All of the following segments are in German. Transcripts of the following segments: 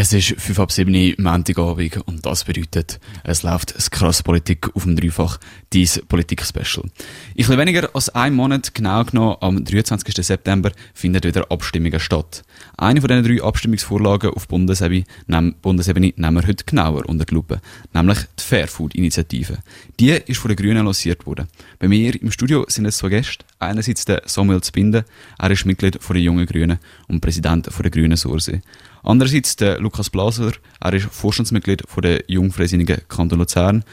Es ist 5 ab 7 Uhr Montagabend und das bedeutet, es läuft das krass Politik auf dem Dreifach, dies Politik-Special. In etwas weniger als einem Monat, genau genommen am 23. September, finden wieder Abstimmungen statt. Eine von diesen drei Abstimmungsvorlagen auf Bundesebene, nehm, Bundesebene nehmen wir heute genauer unter die Lupe, nämlich die Fairfood-Initiative. Die ist von den Grünen lanciert worden. Bei mir im Studio sind es zwei Gäste. Einerseits der Samuel Zbinden, er ist Mitglied von den Jungen Grünen und Präsident von der Grünen Sursee. Andererseits der Lukas Blaser, er ist Vorstandsmitglied von der Jungfreisinnigen Kanton Luzern.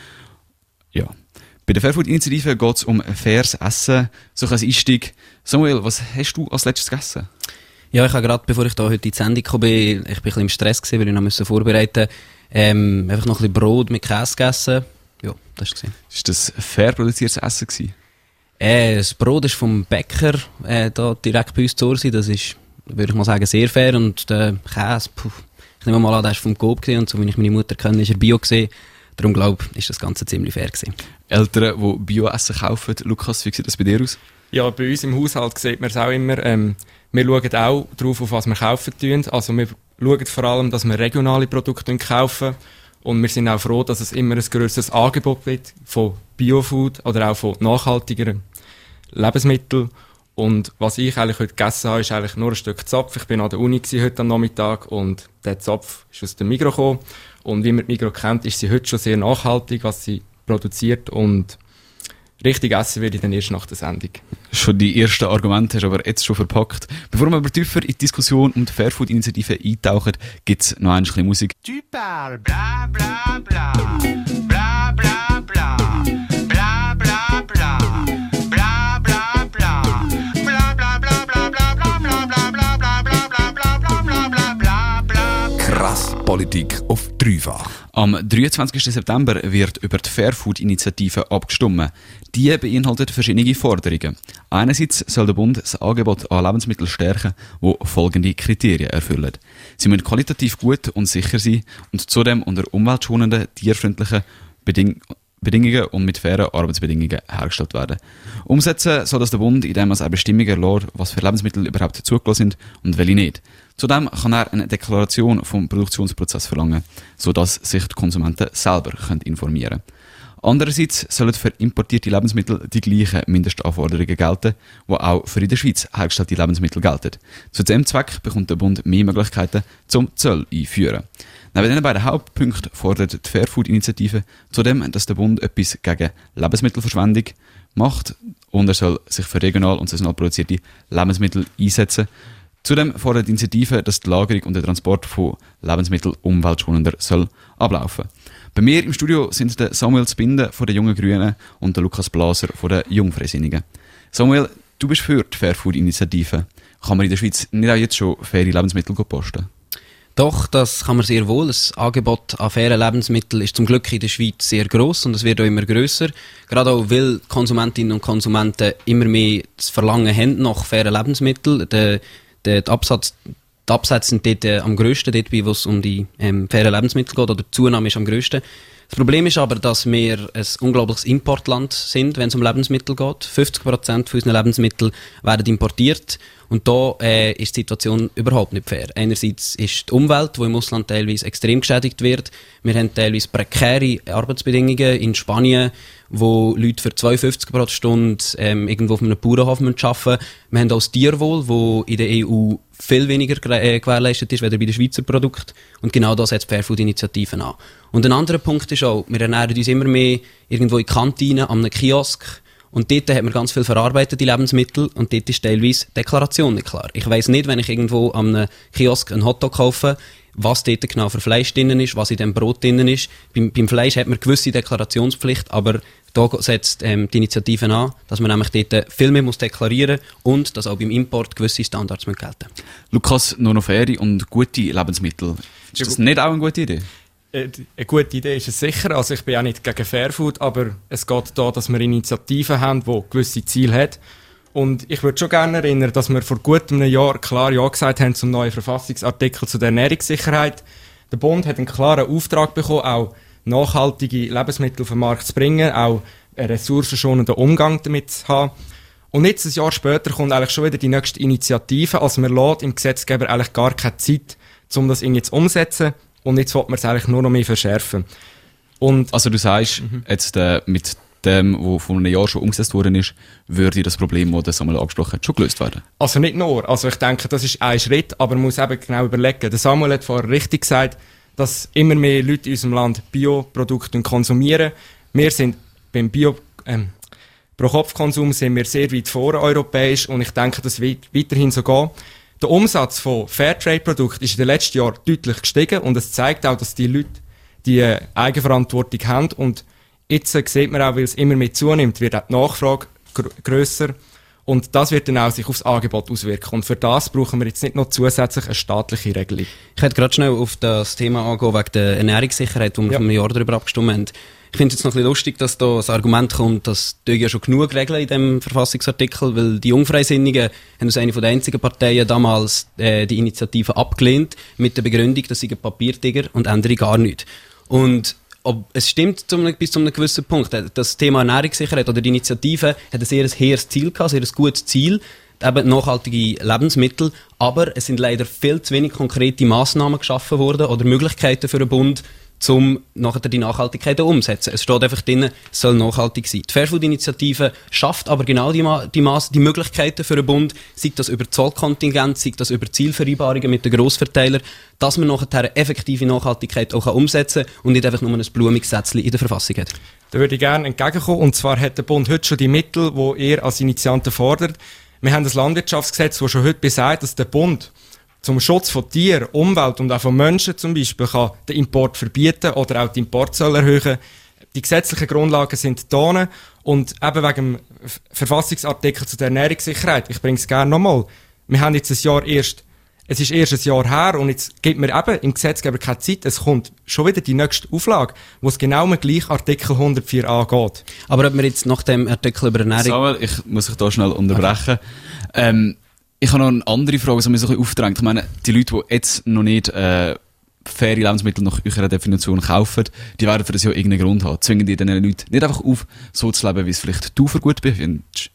Ja. Bei der Fairfood-Initiative geht es um faires Essen, so als Einstieg. Samuel, was hast du als letztes gegessen? Ja, ich habe gerade, bevor ich da heute in die Sendung kam, bin, ich bin ein bisschen im Stress gewesen, weil ich noch musste vorbereiten ähm, einfach noch ein bisschen Brot mit Käse gegessen. Ja, das war es. Ist das fair produziertes Essen gewesen? Äh, das Brot ist vom Bäcker, äh, da direkt bei uns zu Ursi. Das ist, würde ich mal sagen, sehr fair. Und der Käse, puh, ich nehme mal an, der ist vom Coop gewesen, und so wie ich meine Mutter kenne, ist er Bio gewesen. Darum glaube ich, ist das Ganze ziemlich fair gewesen. Eltern, die Bio-Essen kaufen, Lukas, wie sieht das bei dir aus? Ja, bei uns im Haushalt sieht man es auch immer. Ähm, wir schauen auch darauf, auf was wir kaufen tun. Also wir schauen vor allem, dass wir regionale Produkte kaufen. Und wir sind auch froh, dass es immer ein grösseres Angebot gibt von Biofood oder auch von nachhaltigeren Lebensmitteln. Und was ich eigentlich heute gegessen habe, ist eigentlich nur ein Stück Zopf. Ich bin an der Uni heute am Nachmittag und der Zopf ist aus dem Migros gekommen. Und wie man die Migros kennt, ist sie heute schon sehr nachhaltig, was sie produziert und richtig essen werde ich dann erst nach der Sendung. Schon die ersten Argumente hast du aber jetzt schon verpackt. Bevor wir aber tiefer in die Diskussion um die Fairfood-Initiative eintauchen, gibt es noch ein bisschen Musik. Bla bla bla. Bla bla bla. Bla bla bla. Bla Politik auf dreifach. Am 23. September wird über die Fairfood-Initiative abgestimmt. Die beinhaltet verschiedene Forderungen. Einerseits soll der Bund das Angebot an Lebensmitteln stärken, wo folgende Kriterien erfüllen. Sie müssen qualitativ gut und sicher sein und zudem unter umweltschonenden, tierfreundlichen Bedingungen Bedingungen und mit fairen Arbeitsbedingungen hergestellt werden. Umsetzen soll das der Bund, indem er eine Bestimmung erlässt, was für Lebensmittel überhaupt zugelassen sind und welche nicht. Zudem kann er eine Deklaration vom Produktionsprozess verlangen, sodass sich die Konsumenten selber informieren können. Andererseits sollen für importierte Lebensmittel die gleichen Mindestanforderungen gelten, die auch für in der Schweiz hergestellte Lebensmittel gelten. Zu diesem Zweck bekommt der Bund mehr Möglichkeiten zum Zoll einführen. Neben diesen beiden Hauptpunkten fordert die Fairfood-Initiative zudem, dass der Bund etwas gegen Lebensmittelverschwendung macht und er soll sich für regional und saisonal produzierte Lebensmittel einsetzen. Zudem fordert die Initiative, dass die Lagerung und der Transport von Lebensmitteln umweltschonender soll ablaufen. Bei mir im Studio sind der Samuel Zbinden von der Jungen Grünen und der Lukas Blaser von der Jungfreisinnigen. Samuel, du bist für die Fairfood-Initiative. Kann man in der Schweiz nicht auch jetzt schon faire Lebensmittel posten? Doch, das kann man sehr wohl. Das Angebot an fairen Lebensmitteln ist zum Glück in der Schweiz sehr groß und es wird auch immer grösser. Gerade auch, weil Konsumentinnen und Konsumenten immer mehr das Verlangen haben nach fairen Lebensmitteln. Der, der, der Absatz, die Absätze sind dort äh, am grössten, dort, wo es um die ähm, fairen Lebensmittel geht, oder die Zunahme ist am grössten. Das Problem ist aber, dass wir ein unglaubliches Importland sind, wenn es um Lebensmittel geht. 50% von unseren Lebensmitteln werden importiert. Und da äh, ist die Situation überhaupt nicht fair. Einerseits ist die Umwelt, die im Ausland teilweise extrem geschädigt wird. Wir haben teilweise prekäre Arbeitsbedingungen in Spanien, wo Leute für 52 pro Stunde ähm, irgendwo auf einem Bauernhof arbeiten müssen. Wir haben auch das Tierwohl, wo in der EU viel weniger äh, gewährleistet ist, als bei den Schweizer Produkten. Und genau das setzt die Fairfood-Initiative an. Und ein anderer Punkt ist auch, wir ernähren uns immer mehr irgendwo in Kantinen, an einem Kiosk. Und dort hat man ganz viel verarbeitete Lebensmittel und dort ist teilweise Deklaration nicht klar. Ich weiss nicht, wenn ich irgendwo an einem Kiosk einen Hotdog kaufe, was dort genau für Fleisch drin ist, was in dem Brot drin ist. Beim, beim Fleisch hat man gewisse Deklarationspflicht, aber da setzt ähm, die Initiative an, dass man nämlich dort viel mehr muss deklarieren und dass auch beim Import gewisse Standards müssen gelten Lukas, nur noch faire und gute Lebensmittel. Ist das nicht auch eine gute Idee? Äh, eine gute Idee ist es sicher. Also ich bin auch nicht gegen Fairfood, aber es geht da, dass wir Initiativen haben, die gewisse Ziele haben. Und ich würde schon gerne erinnern, dass wir vor gut einem Jahr klar Ja gesagt haben zum neuen Verfassungsartikel zu der Ernährungssicherheit. Der Bund hat einen klaren Auftrag bekommen, auch nachhaltige Lebensmittel auf den Markt zu bringen, auch einen ressourcenschonenden Umgang damit zu haben. Und jetzt, ein Jahr später, kommt eigentlich schon wieder die nächste Initiative. Also man lässt im Gesetzgeber eigentlich gar keine Zeit, um das irgendwie zu umsetzen. Und jetzt will man es eigentlich nur noch mehr verschärfen. Und Also du sagst, jetzt äh, mit dem, was vor einem Jahr schon umgesetzt worden ist, würde das Problem, das der Samuel angesprochen hat, schon gelöst werden. Also nicht nur. Also ich denke, das ist ein Schritt, aber man muss eben genau überlegen. Der Samuel hat vorher richtig gesagt, dass immer mehr Leute in unserem Land Bioprodukte konsumieren. Wir sind beim Bio, ähm, Pro-Kopf-Konsum sind wir sehr weit vor europäisch und ich denke, das wird weiterhin so gehen. Der Umsatz von Fairtrade-Produkten ist in den letzten Jahren deutlich gestiegen und es zeigt auch, dass die Leute die äh, Eigenverantwortung haben und jetzt äh, sieht man auch, weil es immer mehr zunimmt, wird auch die Nachfrage gr grösser und das wird dann auch sich aufs Angebot auswirken und für das brauchen wir jetzt nicht noch zusätzlich eine staatliche Regelung. Ich hätte gerade schnell auf das Thema angehen, wegen der Ernährungssicherheit, wo wir Ja. vor einem Jahr darüber abgestimmt haben. Ich finde es jetzt noch ein bisschen lustig, dass da das Argument kommt, dass die ja schon genug regeln in dem Verfassungsartikel, weil die Jungfreisinnigen haben als eine von der einzigen Parteien damals äh, die Initiative abgelehnt, mit der Begründung, dass sie ein Papiertiger und andere gar nicht. Und ob, es stimmt zu einem, bis zu einem gewissen Punkt. Äh, Das Thema Ernährungssicherheit oder die Initiative hat ein sehr hehres Ziel gehabt, ein sehr gutes Ziel, eben nachhaltige Lebensmittel, aber es sind leider viel zu wenig konkrete Massnahmen geschaffen worden oder Möglichkeiten für den Bund, um nachher die Nachhaltigkeit umzusetzen. Es steht einfach drin, es soll nachhaltig sein. Die Fairfood-Initiative schafft aber genau die, die, Maß die Möglichkeiten für den Bund, sei das über Zollkontingent, sei das über Zielvereinbarungen mit den Grossverteilern, dass man nachher effektive Nachhaltigkeit auch umsetzen kann und nicht einfach nur ein blumiges Sätzchen in der Verfassung hat. Da würde ich gerne entgegenkommen. Und zwar hat der Bund heute schon die Mittel, die er als Initianten fordert. Wir haben das Landwirtschaftsgesetz, das schon heute besagt, dass der Bund zum Schutz von Tier, Umwelt und auch von Menschen zum Beispiel kann den Import verbieten oder auch die Importzölle erhöhen. Die gesetzlichen Grundlagen sind da und eben wegen dem Verfassungsartikel zu der Ernährungssicherheit, ich bringe es gerne nochmal, wir haben jetzt ein Jahr erst, es ist erst ein Jahr her und jetzt gibt mir eben im Gesetzgeber keine Zeit, es kommt schon wieder die nächste Auflage, wo es genau den gleichen Artikel 104a geht. Aber ob wir jetzt nach dem Artikel über Ernährung... Samuel, ich muss dich da schnell unterbrechen. Ähm, ich habe noch eine andere Frage, die mir so ein bisschen aufdrängt. Ich meine, die Leute, die jetzt noch nicht äh, faire Lebensmittel nach eurer Definition kaufen, die werden für das ja irgendeinen Grund haben. Zwingen die diesen Leuten nicht einfach auf, so zu leben, wie es vielleicht du für gut befindest.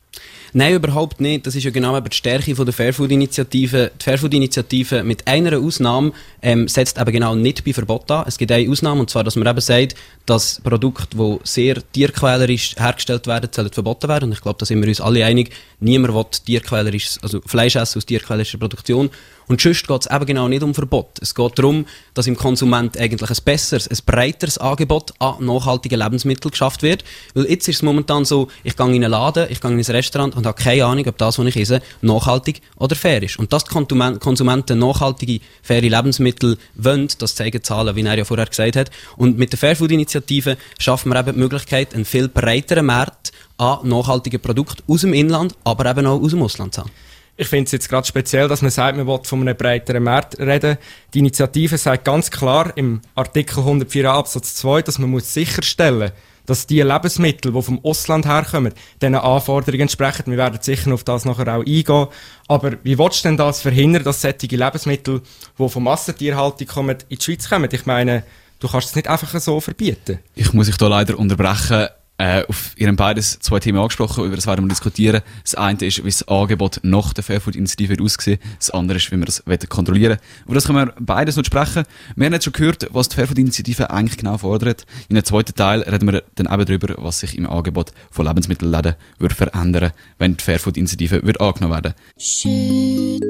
Nein, überhaupt nicht. Das ist ja genau eben die Stärke von der Fairfood-Initiative. Die Fairfood-Initiative mit einer Ausnahme ähm, setzt eben genau nicht bei Verbot an. Es gibt eine Ausnahme, und zwar, dass man eben sagt, dass Produkte, die sehr tierquälerisch hergestellt werden, sollen verboten werden. Und ich glaube, da sind wir uns alle einig. Niemand will tierquälerisch, also Fleisch essen aus tierquälerischer Produktion. Und sonst geht es eben genau nicht um Verbot. Es geht darum, dass im Konsument eigentlich ein besseres, ein breiteres Angebot an nachhaltigen Lebensmitteln geschafft wird. Weil jetzt ist es momentan so, ich gehe in einen Laden, ich gehe in ein Restaurant und habe keine Ahnung, ob das, was ich esse, nachhaltig oder fair ist. Und dass die Konsumen- Konsumenten nachhaltige, faire Lebensmittel wollen, das zeigen Zahlen, wie er ja vorher gesagt hat. Und mit der Fairfood-Initiative schaffen wir eben die Möglichkeit, einen viel breiteren Markt an nachhaltigen Produkten aus dem Inland, aber eben auch aus dem Ausland zu haben. Ich finde es jetzt gerade speziell, dass man sagt, man will von einem breiteren Markt reden. Die Initiative sagt ganz klar im Artikel 104 Absatz 2, dass man muss sicherstellen dass die Lebensmittel, die vom Ausland herkommen, diesen Anforderungen entsprechen. Wir werden sicher auf das nachher auch eingehen. Aber wie willst du denn das verhindern, dass solche Lebensmittel, die von Massentierhaltung kommen, in die Schweiz kommen? Ich meine, du kannst es nicht einfach so verbieten. Ich muss dich da leider unterbrechen. Äh, auf Ihren beides zwei Themen angesprochen, über das werden wir diskutieren. Das eine ist, wie das Angebot nach der Fairfood-Initiative wird aussehen. Das andere ist, wie wir das wollen kontrollieren Über das können wir beides noch sprechen. Wir haben jetzt schon gehört, was die Fairfood-Initiative eigentlich genau fordert. In dem zweiten Teil reden wir dann eben darüber, was sich im Angebot von Lebensmittelläden wird verändern, wenn die Fairfood-Initiative wird angenommen werden. Chut,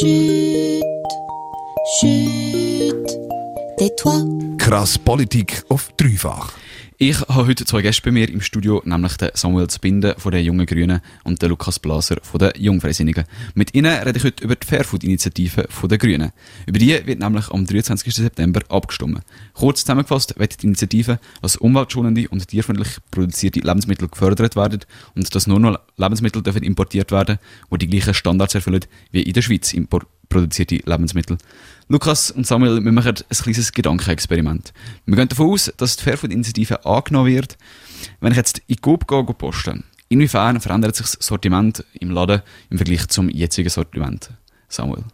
chut, chut. Tais-toi. Krass Politik auf dreifach. Ich habe heute zwei Gäste bei mir im Studio, nämlich den Samuel Zbinden von den Jungen Grünen und den Lukas Blaser von den Jungfreisinnigen. Mit ihnen rede ich heute über die Fairfood-Initiative den Grünen. Über die wird nämlich am 23. September abgestimmt. Kurz zusammengefasst wird die Initiative, dass umweltschonende und tierfreundlich produzierte Lebensmittel gefördert werden und dass nur noch Lebensmittel dürfen importiert werden, die die gleichen Standards erfüllen wie in der Schweiz impor- produzierte Lebensmittel. Lukas und Samuel, wir machen ein kleines Gedankenexperiment. Wir gehen davon aus, dass die Fairfood-Initiative angenommen wird. Wenn ich jetzt in Coop gehe, posten, inwiefern verändert sich das Sortiment im Laden im Vergleich zum jetzigen Sortiment? Samuel.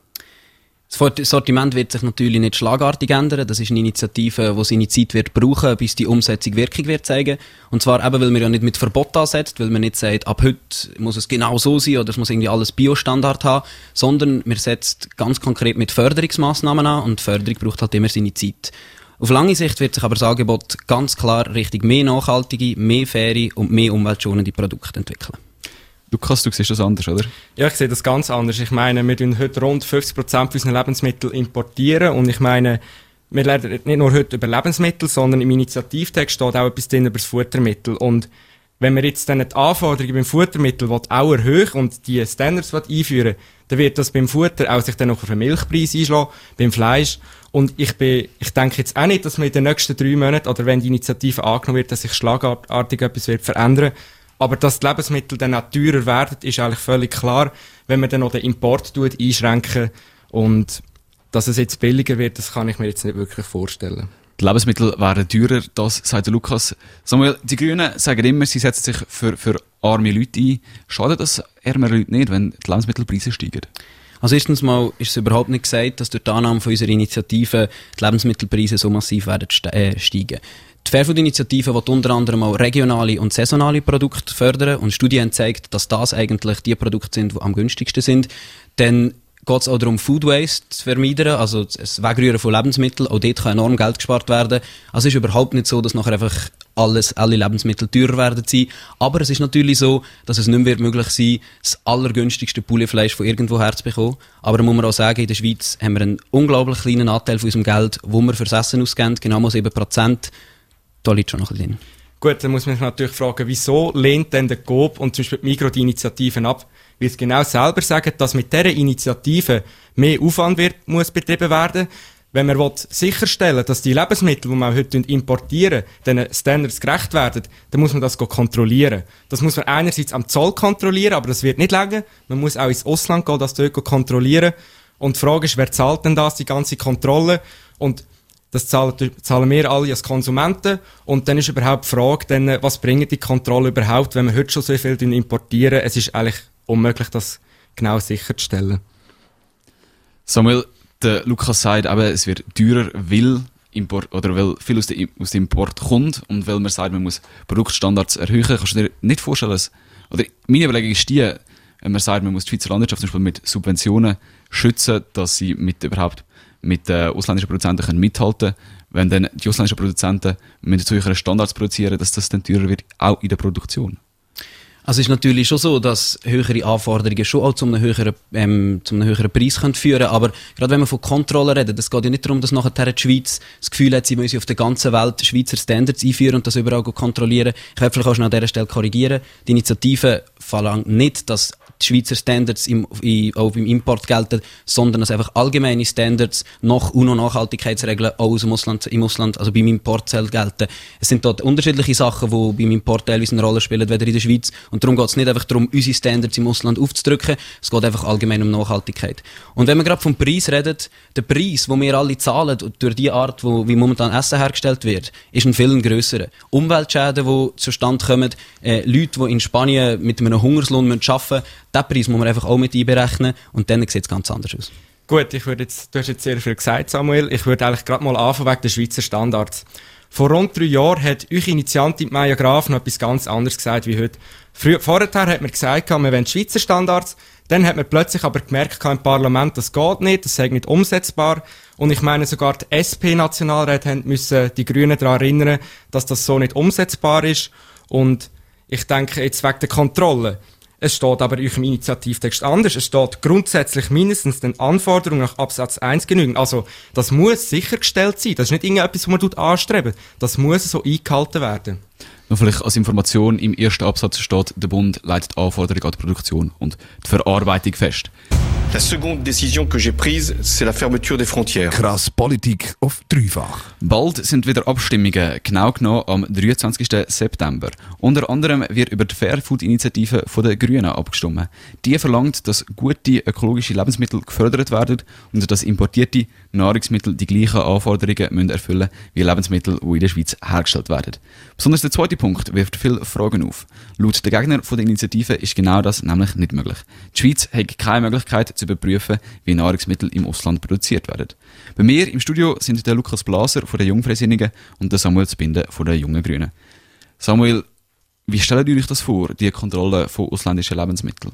Das Sortiment wird sich natürlich nicht schlagartig ändern. Das ist eine Initiative, die seine Zeit wird brauchen, bis die Umsetzung Wirkung wird zeigen. Und zwar eben, weil man ja nicht mit Verbot ansetzt, weil man nicht sagt, ab heute muss es genau so sein oder es muss irgendwie alles Biostandard haben, sondern man setzt ganz konkret mit Förderungsmaßnahmen an und Förderung braucht halt immer seine Zeit. Auf lange Sicht wird sich aber das Angebot ganz klar Richtung mehr nachhaltige, mehr faire und mehr umweltschonende Produkte entwickeln. Lukas, du siehst das anders, oder? Ja, ich sehe das ganz anders. Ich meine, wir tun heute rund 50% unserer Lebensmittel importieren und ich meine, wir lernen nicht nur heute über Lebensmittel, sondern im Initiativtext steht auch etwas drin über das Futtermittel und wenn wir jetzt dann die Anforderungen beim Futtermittel auch erhöhen und die Standards einführen dann wird das beim Futter auch sich dann noch auf den Milchpreis einschlagen, beim Fleisch. Und ich, bin, ich denke jetzt auch nicht, dass wir in den nächsten drei Monaten oder wenn die Initiative angenommen wird, dass sich schlagartig etwas wird verändern aber dass die Lebensmittel dann auch teurer werden, ist eigentlich völlig klar, wenn man dann noch den Import tut, einschränken und dass es jetzt billiger wird, das kann ich mir jetzt nicht wirklich vorstellen. Die Lebensmittel wären teurer, das sagt der Lukas. Samuel, die Grünen sagen immer, sie setzen sich für, für arme Leute ein. Schadet das ärmere Leute nicht, wenn die Lebensmittelpreise steigen? Also erstens mal ist es überhaupt nicht gesagt, dass durch die Annahme von unserer Initiative die Lebensmittelpreise so massiv werden ste äh, steigen. Die Fairfood-Initiative will unter anderem auch regionale und saisonale Produkte fördern und Studien gezeigt, dass das eigentlich die Produkte sind, die am günstigsten sind. Dann geht es auch darum, Food Waste zu vermeiden, also das Wegrühren von Lebensmitteln. Auch dort kann enorm Geld gespart werden. Also es ist überhaupt nicht so, dass nachher einfach alles, alle Lebensmittel teurer werden sein. Aber es ist natürlich so, dass es nicht mehr wird möglich sein das allergünstigste Pouletfleisch von irgendwo her zu bekommen. Aber da muss man auch sagen, in der Schweiz haben wir einen unglaublich kleinen Anteil von unserem Geld, wo wir fürs Essen ausgeben, genau mal 7%. Da liegt schon noch ein bisschen. Gut, dann muss man sich natürlich fragen, wieso lehnt denn der GOB und zum Beispiel die Migros die Initiativen ab? Weil sie genau selber sagen, dass mit dieser Initiative mehr Aufwand wird, muss betrieben werden. Wenn man will sicherstellen dass die Lebensmittel, die wir heute importieren, den Standards gerecht werden, dann muss man das kontrollieren. Das muss man einerseits am Zoll kontrollieren, aber das wird nicht länger. Man muss auch ins Ausland gehen, das dort kontrollieren. Und die Frage ist, wer zahlt denn das, die ganze Kontrolle? Und das zahlen, zahlen wir alle als Konsumenten. Und dann ist überhaupt die Frage, dann, was bringen die Kontrolle überhaupt, wenn wir heute schon so viel importieren? Es ist eigentlich unmöglich, das genau sicherzustellen. Samuel, der Lukas sagt eben, es wird teurer, weil Import, oder weil viel aus, dem Import kommt und weil man sagt, man muss Produktstandards erhöhen. Kannst du dir nicht vorstellen, dass, oder meine Überlegung ist die, wenn man sagt, man muss die Schweizer Landwirtschaft zum Beispiel mit Subventionen schützen, dass sie mit überhaupt mit äh, ausländischen Produzenten können mithalten wenn dann die ausländischen Produzenten mit zu höheren Standards produzieren, dass das dann teurer wird, auch in der Produktion. Also es ist natürlich schon so, dass höhere Anforderungen schon auch zu einem höheren, ähm, zu einem höheren Preis können führen aber gerade wenn wir von Kontrolle reden, es geht ja nicht darum, dass nachher die Schweiz das Gefühl hat, sie müsse auf der ganzen Welt Schweizer Standards einführen und das überall kontrollieren. Ich werde vielleicht auch schon an dieser Stelle korrigieren. Die Initiative verlangt nicht, dass die Schweizer Standards im, i, auch beim Import gelten, sondern dass einfach allgemeine Standards nach UNO-Nachhaltigkeitsregeln auch aus dem Ausland, im Ausland, also beim Import gelten. Es sind dort unterschiedliche Sachen, die beim Import teilweise eine Rolle spielen, weder in der Schweiz. Und darum geht es nicht einfach darum, unsere Standards im Ausland aufzudrücken, es geht einfach allgemein um Nachhaltigkeit. Und wenn wir gerade vom Preis reden, der Preis, den wir alle zahlen, durch die Art, wo, wie momentan Essen hergestellt wird, ist ein viel grösserer. Umweltschäden, die zustande kommen, äh, Leute, die in Spanien mit einem Hungerslohn arbeiten müssen, diesen Preis muss man einfach auch mit einberechnen und dann sieht es ganz anders aus. Gut, ich würde jetzt, du hast jetzt sehr viel gesagt, Samuel. Ich würde eigentlich gerade mal anfangen wegen der Schweizer Standards. Vor rund drei Jahren hat eure Initiantin Maya Graf noch etwas ganz anderes gesagt wie heute. Früher, vorher hat man gesagt, wir wollen Schweizer Standards. Dann hat man plötzlich aber gemerkt im Parlament, das geht nicht, das sei nicht umsetzbar. Und ich meine, sogar die SP-Nationalräte müssen die Grünen daran erinnern, dass das so nicht umsetzbar ist. Und ich denke jetzt wegen der Kontrolle. Es steht aber in eurem Initiativtext anders. Es steht grundsätzlich mindestens den Anforderungen nach Absatz 1 genügen. Also, das muss sichergestellt sein. Das ist nicht irgendetwas, was man tut anstreben. Das muss so eingehalten werden. Noch vielleicht als Information, im ersten Absatz steht, der Bund leitet Anforderungen an die Produktion und die Verarbeitung fest. La seconde décision que j'ai prise, c'est la fermeture des frontières. Krass Politik auf dreifach. Bald sind wieder Abstimmungen, genau genommen am 23. September. Unter anderem wird über die Fairfood-Initiative der Grünen abgestimmt. Die verlangt, dass gute ökologische Lebensmittel gefördert werden und dass importierte Nahrungsmittel die gleichen Anforderungen müssen erfüllen wie Lebensmittel, die in der Schweiz hergestellt werden. Besonders der zweite Punkt wirft viele Fragen auf. Laut der Gegner von der Initiative ist genau das nämlich nicht möglich. Die Schweiz hat keine Möglichkeit zu überprüfen, wie Nahrungsmittel im Ausland produziert werden. Bei mir im Studio sind der Lukas Blaser von der Jungfreisinnigen und der Samuel Zbinden von der Jungen Grünen. Samuel, wie stellt ihr euch das vor, die Kontrolle von ausländischen Lebensmitteln?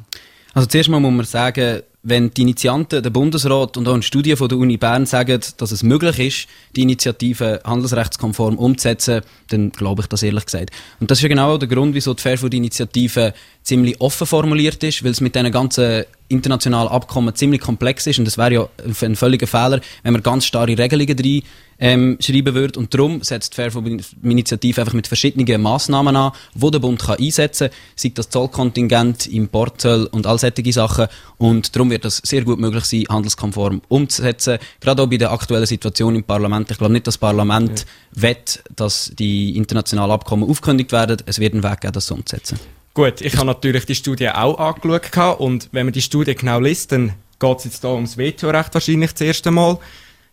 Also zuerst mal muss man sagen, wenn die Initianten, der Bundesrat und auch eine Studie von der Uni Bern sagen, dass es möglich ist, die Initiative handelsrechtskonform umzusetzen, dann glaube ich das ehrlich gesagt. Und das ist genau der Grund, wieso die Fairfood-Initiative ziemlich offen formuliert ist, weil es mit diesen ganzen internationalen Abkommen ziemlich komplex ist und es wäre ja ein völliger Fehler, wenn man ganz starre Regelungen drin ähm, schreiben würde. Und darum setzt die Fairfood-Initiative einfach mit verschiedenen Massnahmen an, wo der Bund kann einsetzen kann, sei das Zollkontingent, Importzoll und all solche Sachen. Und darum wird es sehr gut möglich sein, handelskonform umzusetzen. Gerade auch bei der aktuellen Situation im Parlament. Ich glaube nicht, dass das Parlament ja. wett, dass die internationalen Abkommen aufgekündigt werden. Es wird einen Weg geben, das so umzusetzen. Gut, ich habe natürlich die Studie auch angeschaut und wenn man die Studie genau liest, dann geht es jetzt hier ums Vetorecht wahrscheinlich das erste Mal.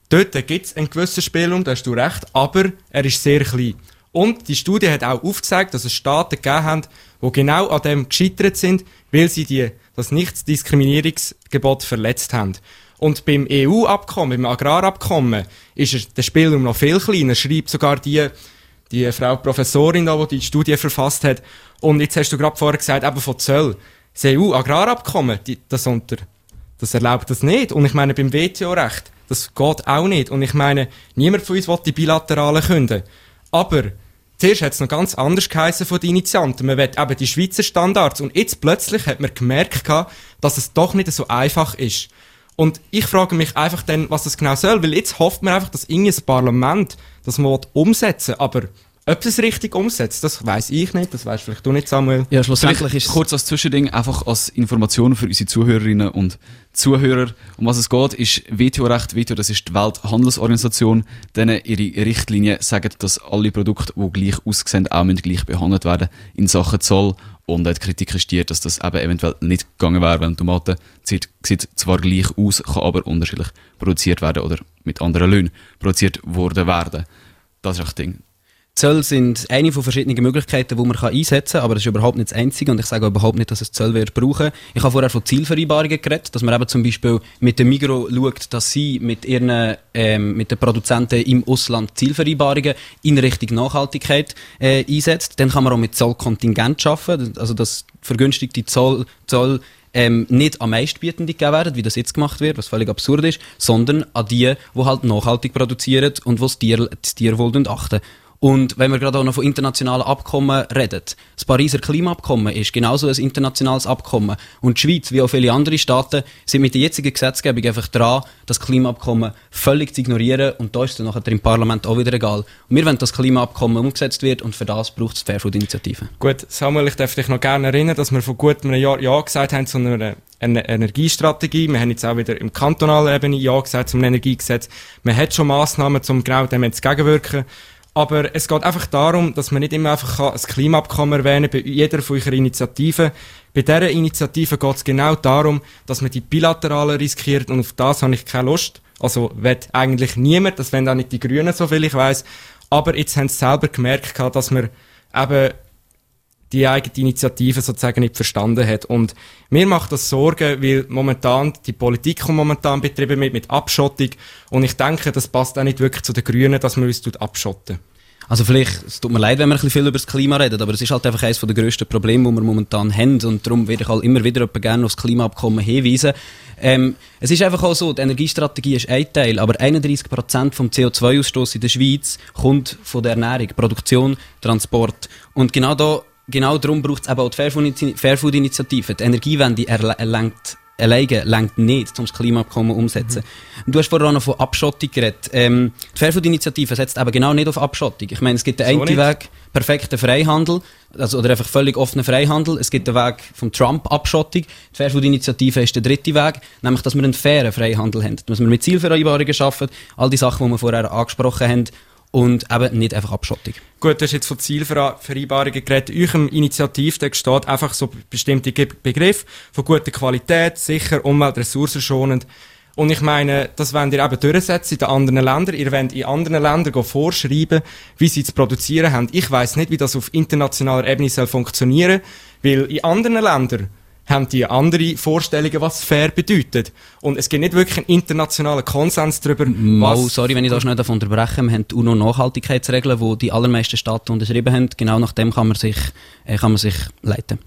Dort gibt es einen gewissen Spielraum, da hast du recht, aber er ist sehr klein. Und die Studie hat auch aufgezeigt, dass es Staaten gegeben haben, die genau an dem gescheitert sind, weil sie die, das Nichtdiskriminierungsgebot verletzt haben. Und beim EU-Abkommen, beim Agrarabkommen, ist der Spielraum noch viel kleiner. Schreibt sogar die, die Frau Professorin, da, die die Studie verfasst hat. Und jetzt hast du gerade vorher gesagt, eben von Zöll. Das EU-Agrarabkommen, das, unter, das erlaubt das nicht. Und ich meine, beim WTO-Recht, das geht auch nicht. Und ich meine, niemand von uns will die bilateralen künden. Aber zuerst hat es noch ganz anders geheißen von den Initianten. Man will eben die Schweizer Standards. Und jetzt plötzlich hat man gemerkt, dass es doch nicht so einfach ist. Und ich frage mich einfach dann, was das genau soll, weil jetzt hofft man einfach, dass irgendein Parlament das mal umsetzen will. Aber ob es richtig umsetzt, das weiß ich nicht, das weißt vielleicht du nicht, Samuel. Ja, schlussendlich ist kurz als Zwischending, einfach als Information für unsere Zuhörerinnen und Zuhörer. Um was es geht, ist WTO-Recht. WTO, das ist die Welthandelsorganisation. Denen ihre Richtlinien sagen, dass alle Produkte, die gleich aussehen, auch gleich behandelt werden in Sachen Zoll. Und die Kritik ist die, dass das eben eventuell nicht gegangen wäre, weil Tomaten sieht, sieht zwar gleich aus, kann aber unterschiedlich produziert werden oder mit anderen Löhnen produziert worden werden. Das ist das Ding. Zölle sind eine von verschiedenen Möglichkeiten, die man einsetzen kann, aber das ist überhaupt nicht das Einzige und ich sage auch überhaupt nicht, dass es Zölle wird brauchen. Ich habe vorher von Zielvereinbarungen geredet, dass man eben zum Beispiel mit dem Migro schaut, dass sie mit ihren ähm, mit den Produzenten im Ausland Zielvereinbarungen in Richtung Nachhaltigkeit äh, einsetzt. Dann kann man auch mit Zollkontingent arbeiten, also das vergünstigte Zoll, Zoll ähm, nicht am meistbietenden gegeben werden, wie das jetzt gemacht wird, was völlig absurd ist, sondern an die, die halt nachhaltig produzieren und wo das, Tier, das Tierwohl achten. Und wenn wir gerade auch noch von internationalen Abkommen reden, das Pariser Klimaabkommen ist genauso ein internationales Abkommen. Und die Schweiz, wie auch viele andere Staaten, sind mit der jetzigen Gesetzgebung einfach dran, das Klimaabkommen völlig zu ignorieren. Und da ist es dann nachher im Parlament auch wieder egal. Und wir wollen, dass das Klimaabkommen umgesetzt wird und für das braucht es die Fairfood-Initiative. Gut, Samuel, ich darf dich noch gerne erinnern, dass wir vor gut einem Jahr Ja gesagt haben zu einer eine Energiestrategie. Wir haben jetzt auch wieder im kantonalen Ebene Ja gesagt zum Energiegesetz. Man hat schon Massnahmen, um genau dem entgegenwirken. Aber es geht einfach darum, dass man nicht immer einfach ein Klimaabkommen erwähnen kann, bei jeder von eurer Initiativen. Bei dieser Initiative geht es genau darum, dass man die bilateralen riskiert und auf das habe ich keine Lust. Also will eigentlich niemand, das wollen auch nicht die Grünen, so viel ich weiß. Aber jetzt haben sie selber gemerkt, dass man eben die eigene Initiative sozusagen nicht verstanden hat. Und mir macht das Sorgen, weil momentan die Politik momentan betrieben wird mit Abschottung. Und ich denke, das passt auch nicht wirklich zu den Grünen, dass man uns abschotten. Also vielleicht, es tut mir leid, wenn wir ein bisschen viel über das Klima reden, aber es ist halt einfach eines der grössten Probleme, die wir momentan haben und darum werde ich halt immer wieder gerne aufs Klimaabkommen hinweisen. Ähm, es ist einfach auch so, die Energiestrategie ist ein Teil, aber 31% vom CO2-Ausstoß in der Schweiz kommt von der Ernährung, Produktion, Transport. Und genau da genau darum braucht es eben auch die Fairfood- Fairfood-Initiative. Die Energiewende erlangt alleine lenkt nicht, um das Klimaabkommen umzusetzen. Und Du hast vorher auch noch von Abschottung geredet. Ähm, die Fairfood-Initiative setzt eben genau nicht auf Abschottung. Ich meine, es gibt den So einen nicht. Weg, perfekten Freihandel, also, oder einfach völlig offenen Freihandel. Es gibt den Weg vom Trump-Abschottung. Die Fairfood-Initiative ist der dritte Weg, nämlich, dass wir einen fairen Freihandel haben. Dass wir mit Zielvereinbarungen arbeiten, all die Sachen, die wir vorher angesprochen haben, und eben nicht einfach Abschottung. Gut, du hast jetzt von Zielvereinbarungen geredet. In eurem Initiativtext steht einfach so bestimmte Begriffe von guter Qualität, sicher, umwelt- ressourcenschonend. Und ich meine, das wollt ihr eben durchsetzen in den anderen Ländern. Ihr wollt in anderen Ländern vorschreiben, wie sie zu produzieren haben. Ich weiss nicht, wie das auf internationaler Ebene soll funktionieren, weil in anderen Ländern haben die andere Vorstellungen, was fair bedeutet. Und es gibt nicht wirklich einen internationalen Konsens darüber, Mal, was sorry, wenn ich da schnell davon unterbreche. Wir haben die UNO-Nachhaltigkeitsregeln, die die allermeisten Staaten unterschrieben haben. Genau nach dem kann man sich, äh, kann man sich leiten.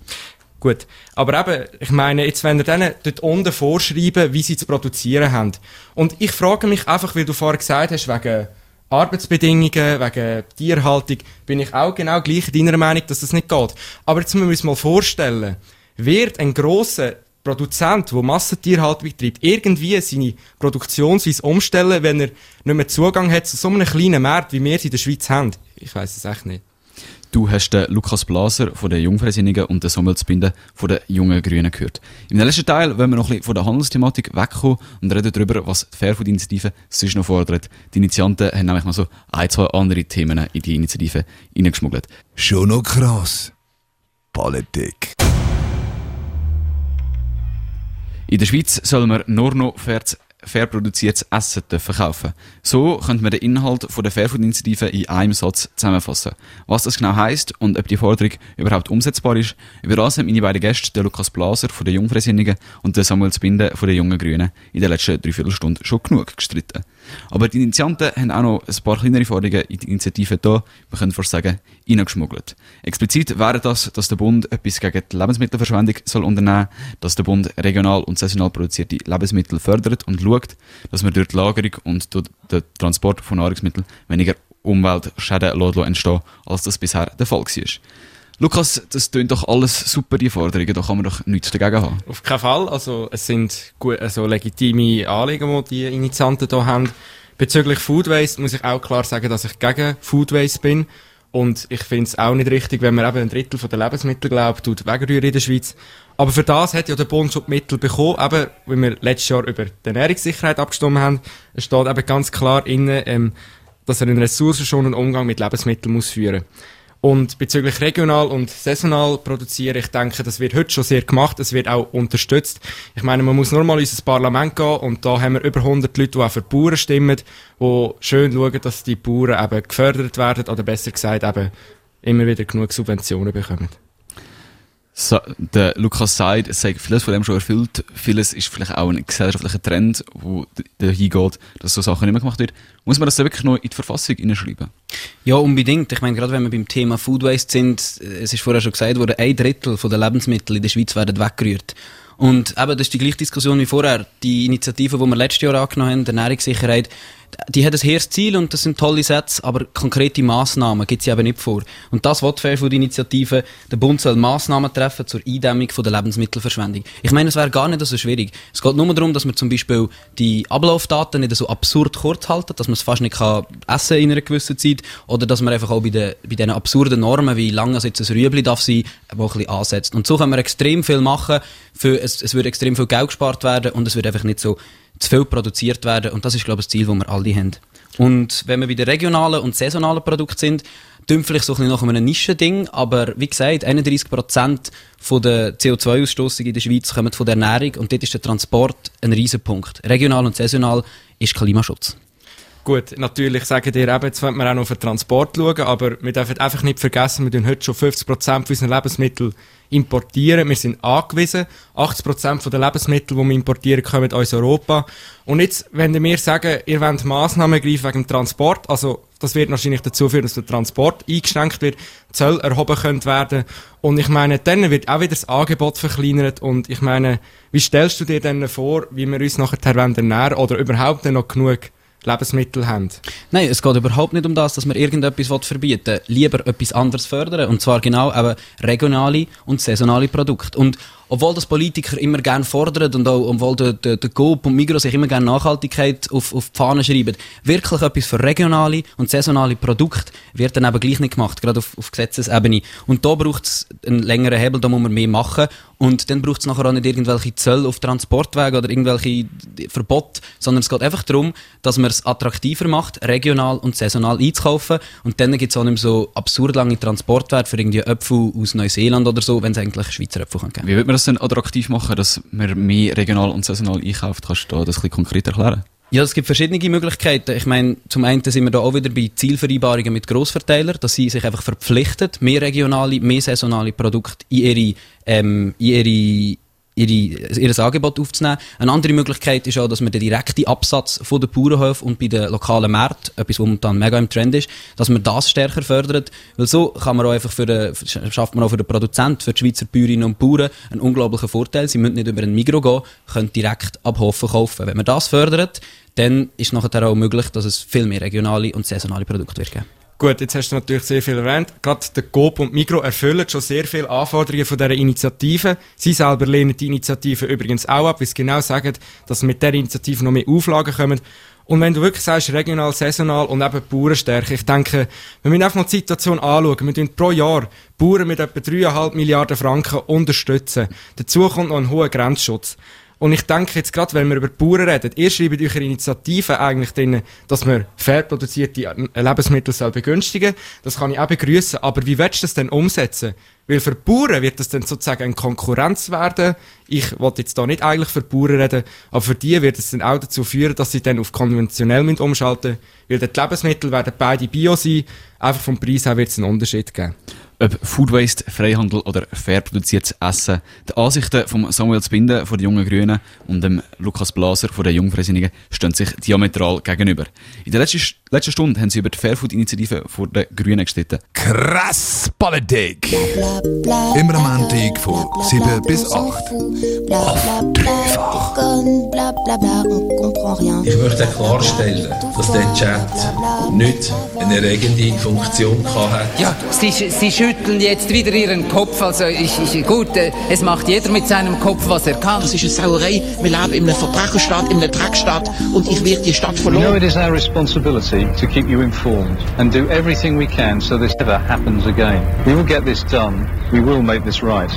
Gut. Aber eben, ich meine, jetzt, wenn ihr denen dort unten vorschreiben, wie sie zu produzieren haben. Und ich frage mich einfach, weil du vorher gesagt hast, wegen Arbeitsbedingungen, wegen Tierhaltung, bin ich auch genau gleich deiner Meinung, dass das nicht geht. Aber jetzt müssen wir uns mal vorstellen, wird ein grosser Produzent, der Massentierhaltung betreibt, irgendwie seine Produktionsweise umstellen, wenn er nicht mehr Zugang hat zu so einem kleinen Markt, wie wir es in der Schweiz haben? Ich weiß es echt nicht. Du hast den Lukas Blaser von den Jungfreisinnigen und den Samuel Zbinden von den Jungen Grünen gehört. Im letzten Teil wollen wir noch ein bisschen von der Handelsthematik wegkommen und reden darüber, was die Fairfood-Initiative sonst noch fordert. Die Initianten haben nämlich noch so ein, zwei andere Themen in die Initiative hineingeschmuggelt. Schon noch krass. Politik. In der Schweiz soll man nur noch fair, produziertes Essen dürfen kaufen. So könnte man den Inhalt von der Fairfood-Initiative in einem Satz zusammenfassen. Was das genau heisst und ob die Forderung überhaupt umsetzbar ist, über das haben meine beiden Gäste, der Lukas Blaser von den Jungfreisinnigen und der Samuel Zbinden von den Jungen Grünen, in der letzten Dreiviertelstunde schon genug gestritten. Aber die Initianten haben auch noch ein paar kleinere Forderungen in die Initiative da, wir können fast sagen, reingeschmuggelt. Explizit wäre das, dass der Bund etwas gegen die Lebensmittelverschwendung soll unternehmen, dass der Bund regional und saisonal produzierte Lebensmittel fördert und schaut, dass man durch die Lagerung und durch den Transport von Nahrungsmitteln weniger Umweltschäden entstehen, als das bisher der Fall war. Lukas, das tönt doch alles super, die Forderungen, da kann man doch nichts dagegen haben. Auf keinen Fall. Also, es sind gut, also legitime Anliegen, die die Initianten hier haben. Bezüglich Food Waste muss ich auch klar sagen, dass ich gegen Food Waste bin. Und ich finde es auch nicht richtig, wenn man eben ein Drittel der Lebensmittel glaubt, tut wegrühren in der Schweiz. Aber für das hat ja der Bund schon die Mittel bekommen, eben, weil wir letztes Jahr über die Ernährungssicherheit abgestimmt haben. Es steht eben ganz klar innen, ähm, dass er einen ressourcenschonenden Umgang mit Lebensmitteln muss führen und bezüglich regional und saisonal produzieren, ich denke, das wird heute schon sehr gemacht, es wird auch unterstützt. Ich meine, man muss nur mal in unser Parlament gehen und da haben wir über 100 Leute, die auch für die Bauern stimmen, die schön schauen, dass die Bauern eben gefördert werden oder besser gesagt eben immer wieder genug Subventionen bekommen. So, der Lukas sagt, es sei vieles von dem schon erfüllt. Vieles ist vielleicht auch ein gesellschaftlicher Trend, wo d- dahin geht, dass so Sachen nicht mehr gemacht wird. Muss man das wirklich noch in die Verfassung hineinschreiben? Ja, unbedingt. Ich meine, gerade wenn wir beim Thema Food Waste sind, äh, es ist vorher schon gesagt worden, ein Drittel der Lebensmittel in der Schweiz werden weggerührt. Und eben, das ist die gleiche Diskussion wie vorher. Die Initiative, die wir letztes Jahr angenommen haben, der Ernährungssicherheit, die hat ein hehres Ziel und das sind tolle Sätze, aber konkrete Massnahmen gibt sie eben nicht vor. Und das will die Fairfood-Initiative. Der Bund soll Massnahmen treffen zur Eindämmung von der Lebensmittelverschwendung. Ich meine, es wäre gar nicht so schwierig. Es geht nur darum, dass man zum Beispiel die Ablaufdaten nicht so absurd kurz halten, dass man es fast nicht kann essen in einer gewissen Zeit oder dass man einfach auch bei, den, bei diesen absurden Normen, wie lange es jetzt ein Rüebli darf sein, ein bisschen ansetzt. Und so können wir extrem viel machen, für, es, es würde extrem viel Geld gespart werden und es wird einfach nicht so zu viel produziert werden und das ist, glaube ich, das Ziel, das wir alle haben. Und wenn wir bei den regionalen und saisonalen Produkten sind, tun vielleicht so ein bisschen nach einem Nischending, aber wie gesagt, 31% von der CO2-Ausstoßung in der Schweiz kommen von der Ernährung und dort ist der Transport ein Riesenpunkt. Regional und saisonal ist Klimaschutz. Gut, natürlich sagen dir eben, jetzt wollen wir auch noch auf den Transport schauen, aber wir dürfen einfach nicht vergessen, wir tun heute schon 50% unserer Lebensmittel importieren. Wir sind angewiesen. 80% von den Lebensmitteln, die wir importieren, kommen aus Europa. Und jetzt, wenn ihr mir sagen, ihr wollt Massnahmen ergreifen wegen dem Transport, also das wird wahrscheinlich dazu führen, dass der Transport eingeschränkt wird, Zölle erhoben können werden. Und ich meine, dann wird auch wieder das Angebot verkleinert. Und ich meine, wie stellst du dir denn vor, wie wir uns nachher ernähren oder überhaupt noch genug Lebensmittel haben. Nein, es geht überhaupt nicht um das, dass man irgendetwas verbieten will. Lieber etwas anderes fördern. Und zwar genau eben regionale und saisonale Produkte. Und obwohl das Politiker immer gerne fordern und auch obwohl der, der, der Coop und Migros sich immer gerne Nachhaltigkeit auf, auf die Fahne schreiben, wirklich etwas für regionale und saisonale Produkte wird dann eben gleich nicht gemacht, gerade auf, auf Gesetzesebene. Und da braucht es einen längeren Hebel, da muss man mehr machen. Und dann braucht es nachher auch nicht irgendwelche Zölle auf Transportwege oder irgendwelche Verbote, sondern es geht einfach darum, dass man es attraktiver macht, regional und saisonal einzukaufen. Und dann gibt es auch nicht so absurd lange Transportwerte für irgendwie Äpfel aus Neuseeland oder so, wenn es eigentlich Schweizer Äpfel kann geben Wie wird man das denn attraktiv machen, dass man mehr regional und saisonal einkauft? Kannst du da das ein bisschen konkret erklären? Ja, es gibt verschiedene Möglichkeiten. Ich meine, zum einen sind wir da auch wieder bei Zielvereinbarungen mit Grossverteilern, dass sie sich einfach verpflichten, mehr regionale, mehr saisonale Produkte in ihre, ähm, in ihre ihre, ihr Angebot aufzunehmen. Eine andere Möglichkeit ist auch, dass man den direkten Absatz von den Bauernhöfen und bei den lokalen Märkten, etwas, was momentan mega im Trend ist, dass man das stärker fördert. Weil so kann man auch einfach für den, schafft man auch für den Produzent, für die Schweizer Bäuerinnen und Bauern einen unglaublichen Vorteil. Sie müssen nicht über ein Migro gehen, können direkt ab Hofen kaufen. Wenn man das fördert, dann ist nachher auch möglich, dass es viel mehr regionale und saisonale Produkte wird geben. Gut, jetzt hast du natürlich sehr viel erwähnt. Gerade der Coop und Migro erfüllen schon sehr viele Anforderungen von dieser Initiative. Sie selber lehnen die Initiative übrigens auch ab, weil sie genau sagen, dass mit dieser Initiative noch mehr Auflagen kommen. Und wenn du wirklich sagst, regional, saisonal und eben Bauernstärke, ich denke, wir müssen einfach mal die Situation anschauen. Wir tun pro Jahr Bauern mit etwa 3,5 Milliarden Franken unterstützen. Dazu kommt noch ein hoher Grenzschutz. Und ich denke jetzt gerade, wenn wir über Bauern reden, ihr schreibt eure Initiative eigentlich drin, dass man fair produzierte Lebensmittel soll begünstigen. Das kann ich auch begrüßen. Aber wie willst du das denn umsetzen? Weil für Bauern wird das dann sozusagen eine Konkurrenz werden. Ich wollte jetzt da nicht eigentlich für Bauern reden, aber für die wird es dann auch dazu führen, dass sie dann auf konventionell umschalten müssen. Weil die Lebensmittel werden beide Bio sein. Einfach vom Preis her wird es einen Unterschied geben. Ob Food Waste, Freihandel oder fair produziertes Essen. Die Ansichten von Samuel Zbinden von den Jungen Grünen und dem Lukas Blaser von den Jungfreisinnigen stehen sich diametral gegenüber. In der letzten, letzten Stunde haben sie über die Fairfood-Initiative der Grünen gestritten. Krass Politik! Immer am Montag von 7 bis 8. Auf dreifach. Ich möchte klarstellen, dass der Chat nicht eine erregende Funktion hatte. Ja, Sie, Sie schütteln jetzt wieder Ihren Kopf. Also ich, ich, gut, äh, es macht jeder mit seinem Kopf, was er kann. Das ist eine Sauerei. Wir leben in einem Verbrecherstaat, in einer Dreckstadt und ich werde die Stadt You know verloren. it is our responsibility to keep you informed and do everything we can so this never happens again. We will get this done. We will make this right.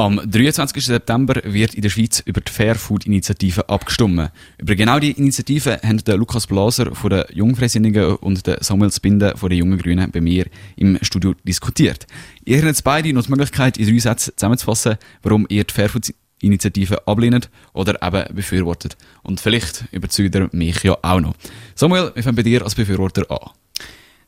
Am 23. September wird in der Schweiz über die Fair Food Initiative abgestimmt. Über genau die Initiative haben der Lukas Blaser von den Jungfreisinnigen und der Samuel Spinde von den Jungen Grünen bei mir im Studio diskutiert. Ihr habt jetzt beide noch die Möglichkeit, in drei Sätzen zusammenzufassen, warum ihr die Fair Food Initiative ablehnt oder eben befürwortet. Und vielleicht überzeugt ihr mich ja auch noch. Samuel, wir fangen bei dir als Befürworter an.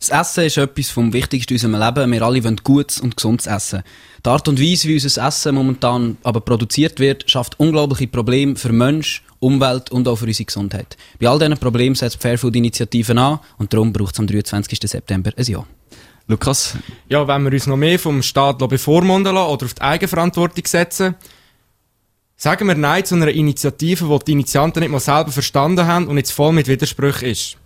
Das Essen ist etwas vom Wichtigsten in unserem Leben. Wir alle wollen gutes und gesundes Essen. Die Art und Weise, wie unser Essen momentan aber produziert wird, schafft unglaubliche Probleme für Mensch, Umwelt und auch für unsere Gesundheit. Bei all diesen Problemen setzt die Fairfood-Initiative an und darum braucht es am 23. September ein Ja. Lukas? Ja, wenn wir uns noch mehr vom Staat bevormunden lassen oder auf die Eigenverantwortung setzen, sagen wir Nein zu einer Initiative, die die Initianten nicht mal selber verstanden haben und jetzt voll mit Widersprüchen ist.